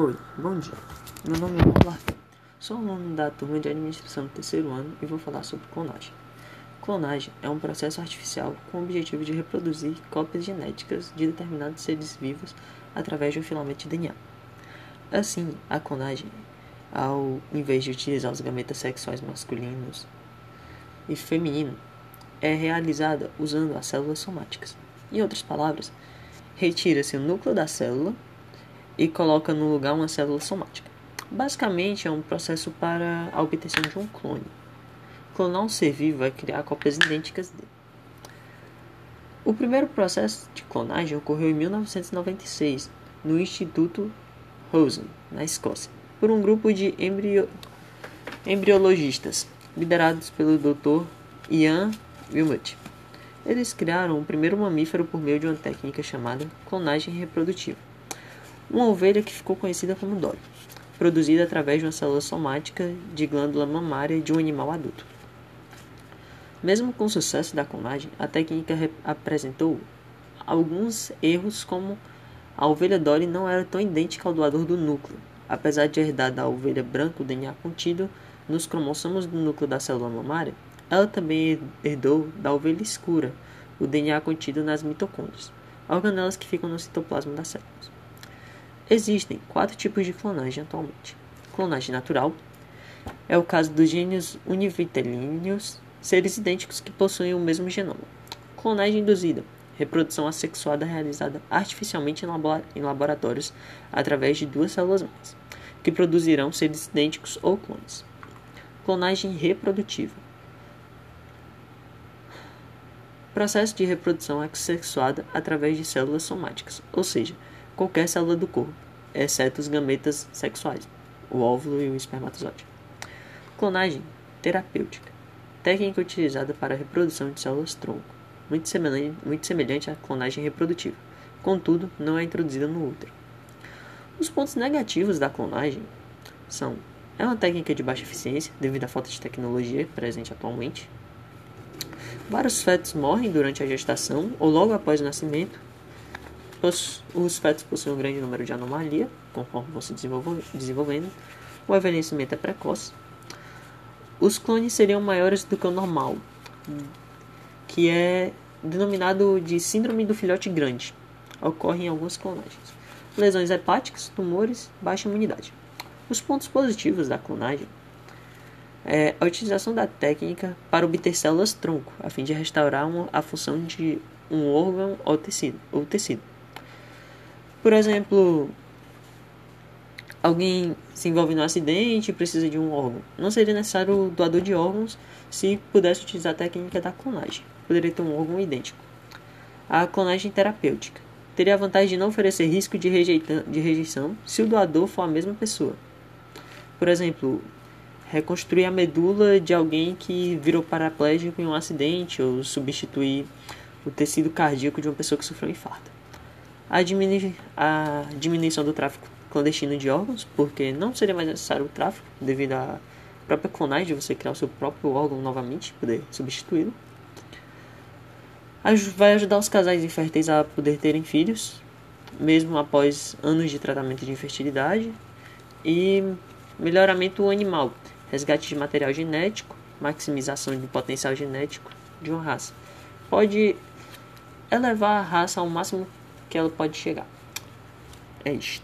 Oi, bom dia. Meu nome é Paulo Sou aluno da turma de administração do terceiro ano e vou falar sobre clonagem. Clonagem é um processo artificial com o objetivo de reproduzir cópias genéticas de determinados seres vivos através de um filamento de DNA. Assim, a clonagem, ao invés de utilizar os gametas sexuais masculinos e feminino, é realizada usando as células somáticas. Em outras palavras, retira-se o núcleo da célula e coloca no lugar uma célula somática. Basicamente, é um processo para a obtenção de um clone. Clonar um ser vivo vai criar cópias idênticas dele. O primeiro processo de clonagem ocorreu em 1996 no Instituto Rosen, na Escócia, por um grupo de embrio... embriologistas liderados pelo Dr. Ian Wilmot. Eles criaram o primeiro mamífero por meio de uma técnica chamada clonagem reprodutiva uma ovelha que ficou conhecida como Dolly, produzida através de uma célula somática de glândula mamária de um animal adulto. Mesmo com o sucesso da clonagem, a técnica apresentou alguns erros como a ovelha Dolly não era tão idêntica ao doador do núcleo, apesar de herdar da ovelha branca o DNA contido nos cromossomos do núcleo da célula mamária, ela também herdou da ovelha escura o DNA contido nas mitocôndrias, organelas que ficam no citoplasma das células. Existem quatro tipos de clonagem atualmente. Clonagem natural é o caso dos gênios univitelíneos, seres idênticos que possuem o mesmo genoma. Clonagem induzida reprodução assexuada realizada artificialmente em laboratórios através de duas células mães, que produzirão seres idênticos ou clones. Clonagem reprodutiva processo de reprodução assexuada através de células somáticas, ou seja, qualquer célula do corpo, exceto os gametas sexuais, o óvulo e o espermatozoide. Clonagem terapêutica técnica utilizada para a reprodução de células tronco, muito semelhante, muito semelhante à clonagem reprodutiva, contudo, não é introduzida no útero. Os pontos negativos da clonagem são: é uma técnica de baixa eficiência devido à falta de tecnologia presente atualmente. Vários fetos morrem durante a gestação ou logo após o nascimento os, os fetos possuem um grande número de anomalias, conforme vão se desenvolvendo. O envelhecimento é precoce. Os clones seriam maiores do que o normal, que é denominado de síndrome do filhote grande. Ocorre em algumas clonagens. Lesões hepáticas, tumores, baixa imunidade. Os pontos positivos da clonagem é a utilização da técnica para obter células tronco, a fim de restaurar uma, a função de um órgão ou tecido. Ou tecido. Por exemplo, alguém se envolve num acidente e precisa de um órgão. Não seria necessário o doador de órgãos se pudesse utilizar a técnica da clonagem. Poderia ter um órgão idêntico. A clonagem terapêutica teria a vantagem de não oferecer risco de, de rejeição se o doador for a mesma pessoa. Por exemplo, reconstruir a medula de alguém que virou paraplégico em um acidente ou substituir o tecido cardíaco de uma pessoa que sofreu um infarto a, diminu a diminuição do tráfico clandestino de órgãos, porque não seria mais necessário o tráfico devido à própria clonagem de você criar o seu próprio órgão novamente, poder substituí-lo. Vai ajudar os casais inférteis a poder terem filhos, mesmo após anos de tratamento de infertilidade. E melhoramento animal, resgate de material genético, maximização do potencial genético de uma raça. Pode elevar a raça ao máximo que ela pode chegar. É isto.